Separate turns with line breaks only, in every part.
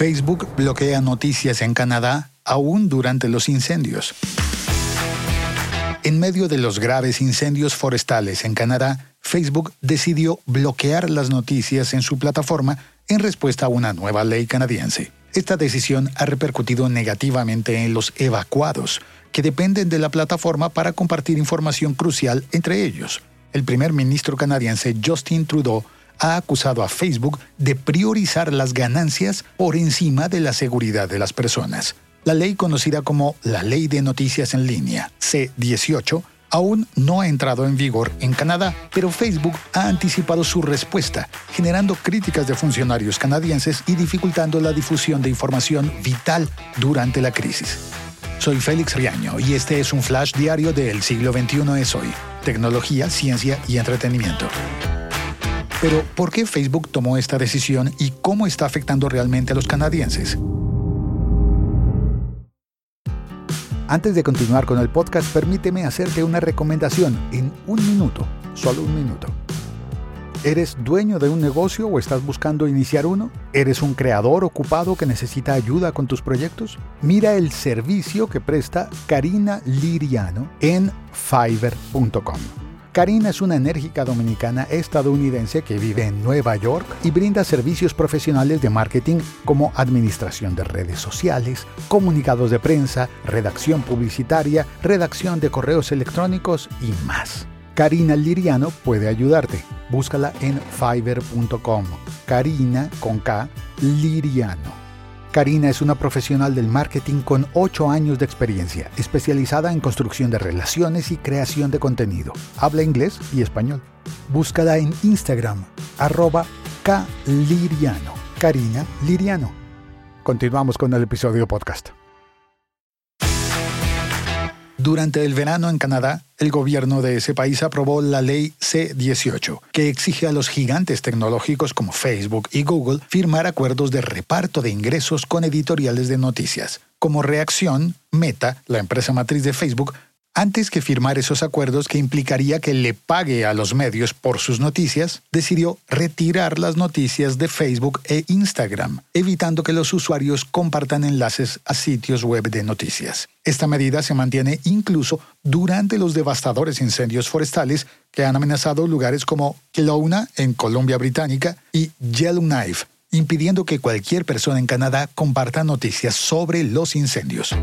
Facebook bloquea noticias en Canadá aún durante los incendios. En medio de los graves incendios forestales en Canadá, Facebook decidió bloquear las noticias en su plataforma en respuesta a una nueva ley canadiense. Esta decisión ha repercutido negativamente en los evacuados, que dependen de la plataforma para compartir información crucial entre ellos. El primer ministro canadiense Justin Trudeau ha acusado a Facebook de priorizar las ganancias por encima de la seguridad de las personas. La ley conocida como la Ley de Noticias en Línea, C-18, aún no ha entrado en vigor en Canadá, pero Facebook ha anticipado su respuesta, generando críticas de funcionarios canadienses y dificultando la difusión de información vital durante la crisis. Soy Félix Riaño y este es un flash diario del siglo XXI es hoy. Tecnología, ciencia y entretenimiento. Pero, ¿por qué Facebook tomó esta decisión y cómo está afectando realmente a los canadienses? Antes de continuar con el podcast, permíteme hacerte una recomendación en un minuto, solo un minuto. ¿Eres dueño de un negocio o estás buscando iniciar uno? ¿Eres un creador ocupado que necesita ayuda con tus proyectos? Mira el servicio que presta Karina Liriano en fiverr.com. Karina es una enérgica dominicana estadounidense que vive en Nueva York y brinda servicios profesionales de marketing como administración de redes sociales, comunicados de prensa, redacción publicitaria, redacción de correos electrónicos y más. Karina Liriano puede ayudarte. Búscala en fiverr.com. Karina con K Liriano. Karina es una profesional del marketing con 8 años de experiencia, especializada en construcción de relaciones y creación de contenido. Habla inglés y español. Búscala en Instagram, arroba Liriano. Karina Liriano. Continuamos con el episodio podcast. Durante el verano en Canadá, el gobierno de ese país aprobó la ley C-18, que exige a los gigantes tecnológicos como Facebook y Google firmar acuerdos de reparto de ingresos con editoriales de noticias. Como reacción, Meta, la empresa matriz de Facebook, antes que firmar esos acuerdos que implicaría que le pague a los medios por sus noticias, decidió retirar las noticias de Facebook e Instagram, evitando que los usuarios compartan enlaces a sitios web de noticias. Esta medida se mantiene incluso durante los devastadores incendios forestales que han amenazado lugares como Kelowna, en Columbia Británica, y Yellowknife, impidiendo que cualquier persona en Canadá comparta noticias sobre los incendios.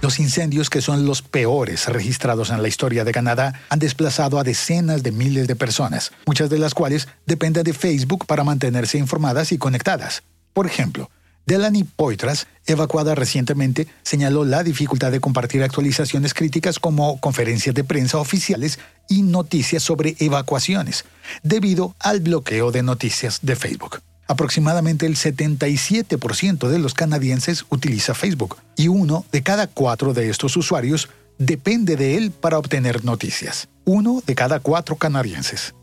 Los incendios, que son los peores registrados en la historia de Canadá, han desplazado a decenas de miles de personas, muchas de las cuales dependen de Facebook para mantenerse informadas y conectadas. Por ejemplo, Delany Poitras, evacuada recientemente, señaló la dificultad de compartir actualizaciones críticas como conferencias de prensa oficiales y noticias sobre evacuaciones, debido al bloqueo de noticias de Facebook. Aproximadamente el 77% de los canadienses utiliza Facebook y uno de cada cuatro de estos usuarios depende de él para obtener noticias. Uno de cada cuatro canadienses.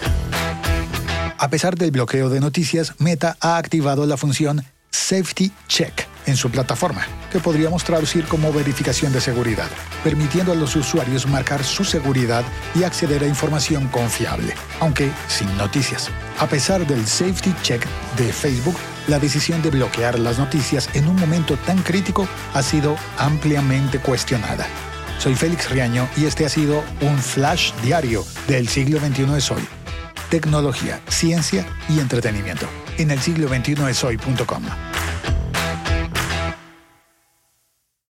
A pesar del bloqueo de noticias, Meta ha activado la función Safety Check en su plataforma, que podríamos traducir como verificación de seguridad, permitiendo a los usuarios marcar su seguridad y acceder a información confiable, aunque sin noticias. A pesar del Safety Check de Facebook, la decisión de bloquear las noticias en un momento tan crítico ha sido ampliamente cuestionada. Soy Félix Riaño y este ha sido un flash diario del siglo XXI es hoy. Tecnología, ciencia y entretenimiento en el siglo XXI es hoy.com.